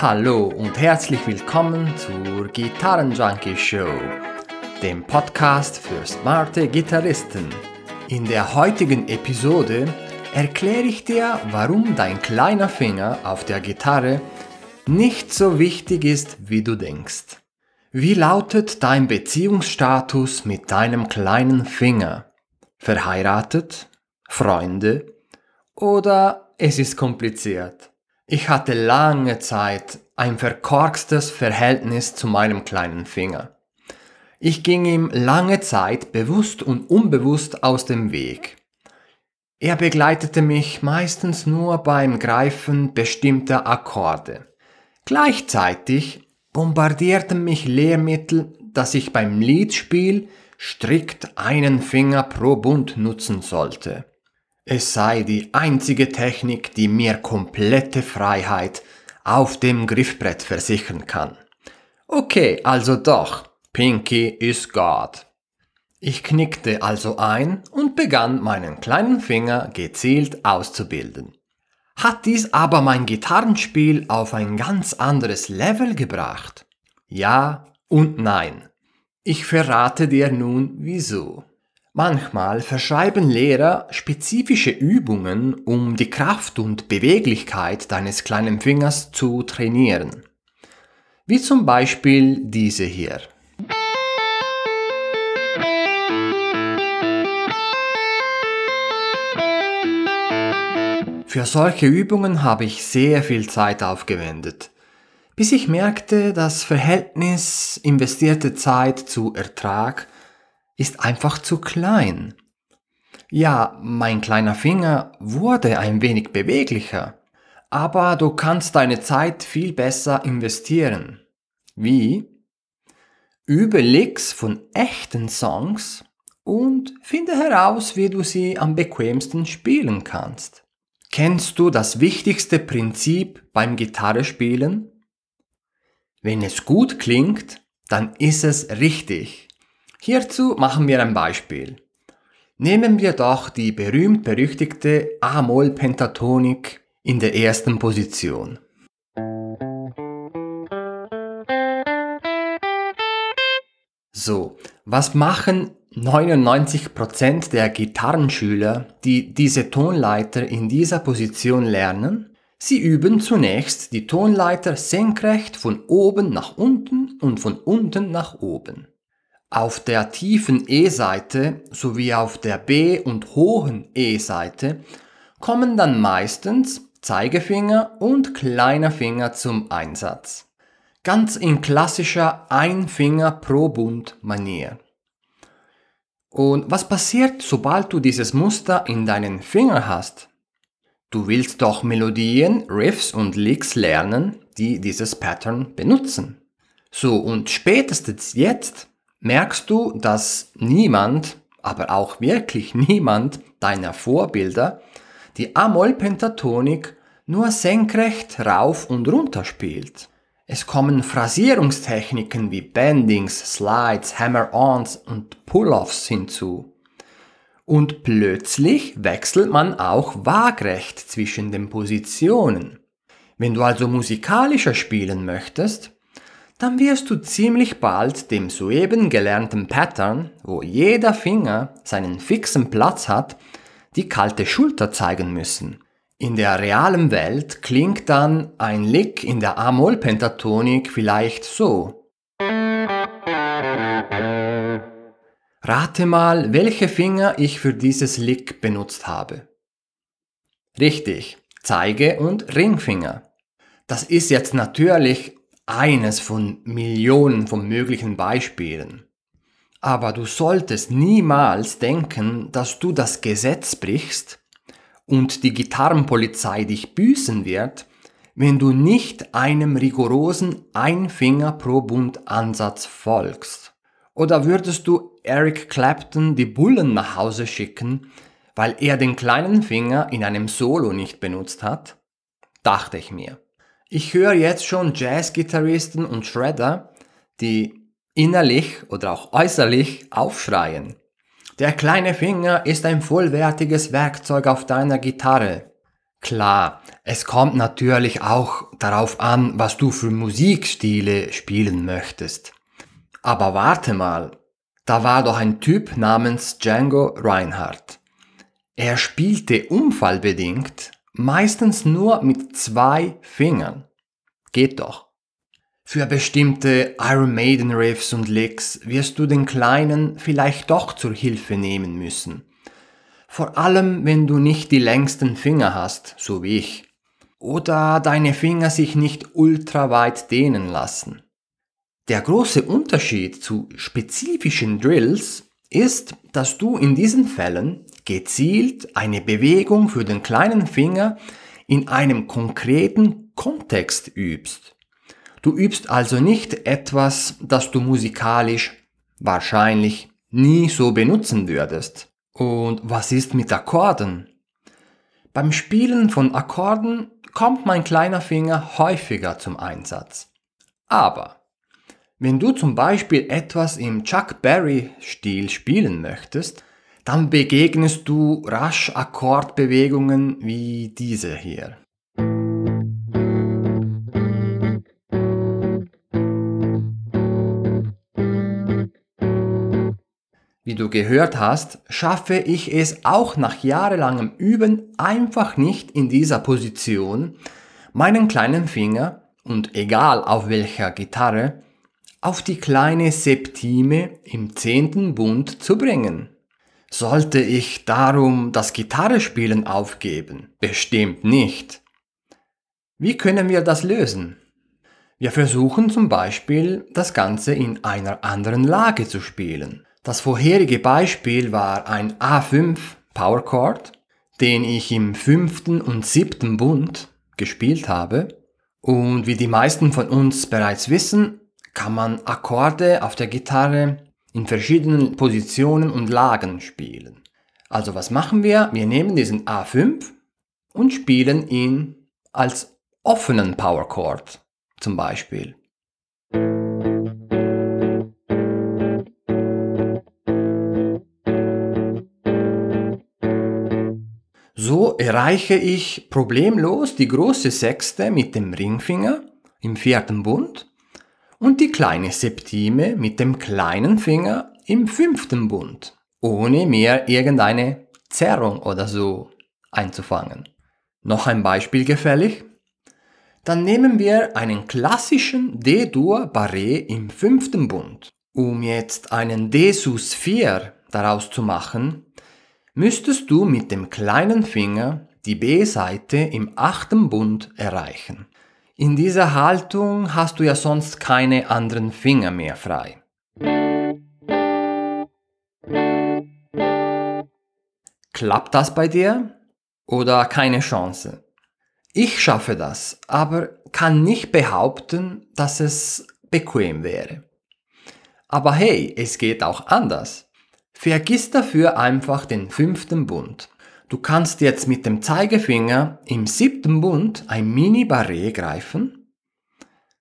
Hallo und herzlich willkommen zur Gitarrenjunkie Show, dem Podcast für smarte Gitarristen. In der heutigen Episode erkläre ich dir, warum dein kleiner Finger auf der Gitarre nicht so wichtig ist, wie du denkst. Wie lautet dein Beziehungsstatus mit deinem kleinen Finger? Verheiratet? Freunde? Oder es ist kompliziert? Ich hatte lange Zeit ein verkorkstes Verhältnis zu meinem kleinen Finger. Ich ging ihm lange Zeit bewusst und unbewusst aus dem Weg. Er begleitete mich meistens nur beim Greifen bestimmter Akkorde. Gleichzeitig bombardierten mich Lehrmittel, dass ich beim Liedspiel strikt einen Finger pro Bund nutzen sollte. Es sei die einzige Technik, die mir komplette Freiheit auf dem Griffbrett versichern kann. Okay, also doch, Pinky is God. Ich knickte also ein und begann meinen kleinen Finger gezielt auszubilden. Hat dies aber mein Gitarrenspiel auf ein ganz anderes Level gebracht? Ja und nein. Ich verrate dir nun wieso. Manchmal verschreiben Lehrer spezifische Übungen, um die Kraft und Beweglichkeit deines kleinen Fingers zu trainieren. Wie zum Beispiel diese hier. Für solche Übungen habe ich sehr viel Zeit aufgewendet, bis ich merkte, das Verhältnis investierte Zeit zu Ertrag ist einfach zu klein. Ja, mein kleiner Finger wurde ein wenig beweglicher, aber du kannst deine Zeit viel besser investieren. Wie? Übe Licks von echten Songs und finde heraus, wie du sie am bequemsten spielen kannst. Kennst du das wichtigste Prinzip beim Gitarrespielen? Wenn es gut klingt, dann ist es richtig. Hierzu machen wir ein Beispiel. Nehmen wir doch die berühmt-berüchtigte A-Moll-Pentatonik in der ersten Position. So, was machen 99% der Gitarrenschüler, die diese Tonleiter in dieser Position lernen? Sie üben zunächst die Tonleiter senkrecht von oben nach unten und von unten nach oben. Auf der tiefen E-Seite sowie auf der B- und hohen E-Seite kommen dann meistens Zeigefinger und kleiner Finger zum Einsatz. Ganz in klassischer Ein Finger pro Bund Manier. Und was passiert, sobald du dieses Muster in deinen Finger hast? Du willst doch Melodien, Riffs und Licks lernen, die dieses Pattern benutzen. So, und spätestens jetzt merkst du, dass niemand, aber auch wirklich niemand deiner Vorbilder die Amol-Pentatonik nur senkrecht rauf und runter spielt. Es kommen Phrasierungstechniken wie Bendings, Slides, Hammer-Ons und Pull-Offs hinzu. Und plötzlich wechselt man auch waagrecht zwischen den Positionen. Wenn du also musikalischer spielen möchtest, dann wirst du ziemlich bald dem soeben gelernten Pattern, wo jeder Finger seinen fixen Platz hat, die kalte Schulter zeigen müssen. In der realen Welt klingt dann ein Lick in der A-Moll-Pentatonik vielleicht so. Rate mal, welche Finger ich für dieses Lick benutzt habe. Richtig, Zeige- und Ringfinger. Das ist jetzt natürlich eines von Millionen von möglichen Beispielen. Aber du solltest niemals denken, dass du das Gesetz brichst und die Gitarrenpolizei dich büßen wird, wenn du nicht einem rigorosen Ein-Finger pro Bund Ansatz folgst. Oder würdest du Eric Clapton die Bullen nach Hause schicken, weil er den kleinen Finger in einem Solo nicht benutzt hat? Dachte ich mir. Ich höre jetzt schon Jazzgitarristen und Shredder, die innerlich oder auch äußerlich aufschreien. Der kleine Finger ist ein vollwertiges Werkzeug auf deiner Gitarre. Klar, es kommt natürlich auch darauf an, was du für Musikstile spielen möchtest. Aber warte mal, da war doch ein Typ namens Django Reinhardt. Er spielte unfallbedingt meistens nur mit zwei Fingern. Geht doch. Für bestimmte Iron Maiden Riffs und Licks wirst du den kleinen vielleicht doch zur Hilfe nehmen müssen. Vor allem, wenn du nicht die längsten Finger hast, so wie ich. Oder deine Finger sich nicht ultra weit dehnen lassen. Der große Unterschied zu spezifischen Drills ist, dass du in diesen Fällen gezielt eine Bewegung für den kleinen Finger in einem konkreten Kontext übst. Du übst also nicht etwas, das du musikalisch wahrscheinlich nie so benutzen würdest. Und was ist mit Akkorden? Beim Spielen von Akkorden kommt mein kleiner Finger häufiger zum Einsatz. Aber wenn du zum Beispiel etwas im Chuck Berry-Stil spielen möchtest, dann begegnest du rasch Akkordbewegungen wie diese hier. Wie du gehört hast, schaffe ich es auch nach jahrelangem Üben einfach nicht in dieser Position, meinen kleinen Finger, und egal auf welcher Gitarre, auf die kleine Septime im zehnten Bund zu bringen. Sollte ich darum das Gitarrespielen aufgeben? Bestimmt nicht. Wie können wir das lösen? Wir versuchen zum Beispiel, das Ganze in einer anderen Lage zu spielen. Das vorherige Beispiel war ein A5 Power Chord, den ich im fünften und siebten Bund gespielt habe. Und wie die meisten von uns bereits wissen, kann man Akkorde auf der Gitarre in verschiedenen Positionen und Lagen spielen. Also was machen wir? Wir nehmen diesen A5 und spielen ihn als offenen Power Chord zum Beispiel. So erreiche ich problemlos die große Sechste mit dem Ringfinger im vierten Bund und die kleine Septime mit dem kleinen Finger im fünften Bund, ohne mir irgendeine Zerrung oder so einzufangen. Noch ein Beispiel gefällig? Dann nehmen wir einen klassischen D-Dur Barré im fünften Bund. Um jetzt einen D-Sus 4 daraus zu machen, müsstest du mit dem kleinen Finger die B-Seite im achten Bund erreichen. In dieser Haltung hast du ja sonst keine anderen Finger mehr frei. Klappt das bei dir? Oder keine Chance? Ich schaffe das, aber kann nicht behaupten, dass es bequem wäre. Aber hey, es geht auch anders. Vergiss dafür einfach den fünften Bund. Du kannst jetzt mit dem Zeigefinger im siebten Bund ein Mini-Barré greifen,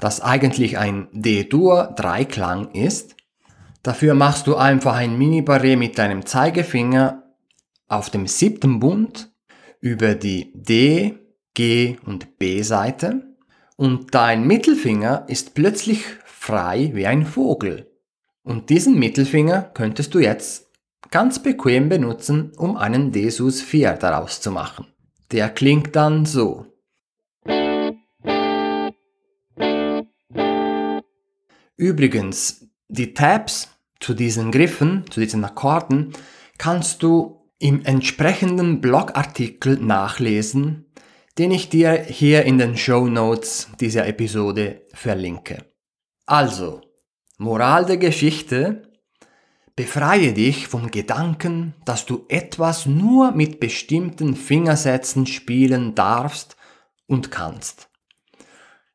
das eigentlich ein D-Dur-Dreiklang ist. Dafür machst du einfach ein Mini-Barré mit deinem Zeigefinger auf dem siebten Bund über die D, G und B-Seite und dein Mittelfinger ist plötzlich frei wie ein Vogel. Und diesen Mittelfinger könntest du jetzt ganz bequem benutzen, um einen Desus 4 daraus zu machen. Der klingt dann so. Übrigens, die Tabs zu diesen Griffen, zu diesen Akkorden, kannst du im entsprechenden Blogartikel nachlesen, den ich dir hier in den Show Notes dieser Episode verlinke. Also, Moral der Geschichte, befreie dich vom Gedanken, dass du etwas nur mit bestimmten Fingersätzen spielen darfst und kannst.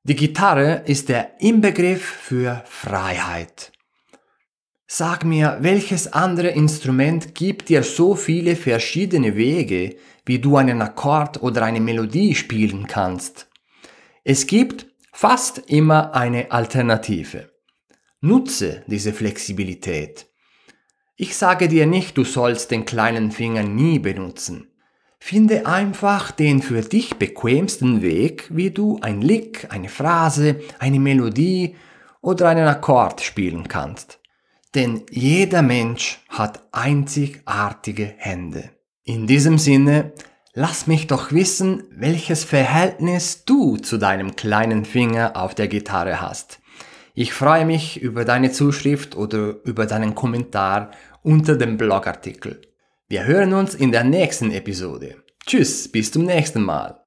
Die Gitarre ist der Inbegriff für Freiheit. Sag mir, welches andere Instrument gibt dir so viele verschiedene Wege, wie du einen Akkord oder eine Melodie spielen kannst? Es gibt fast immer eine Alternative. Nutze diese Flexibilität. Ich sage dir nicht, du sollst den kleinen Finger nie benutzen. Finde einfach den für dich bequemsten Weg, wie du ein Lick, eine Phrase, eine Melodie oder einen Akkord spielen kannst. Denn jeder Mensch hat einzigartige Hände. In diesem Sinne, lass mich doch wissen, welches Verhältnis du zu deinem kleinen Finger auf der Gitarre hast. Ich freue mich über deine Zuschrift oder über deinen Kommentar unter dem Blogartikel. Wir hören uns in der nächsten Episode. Tschüss, bis zum nächsten Mal.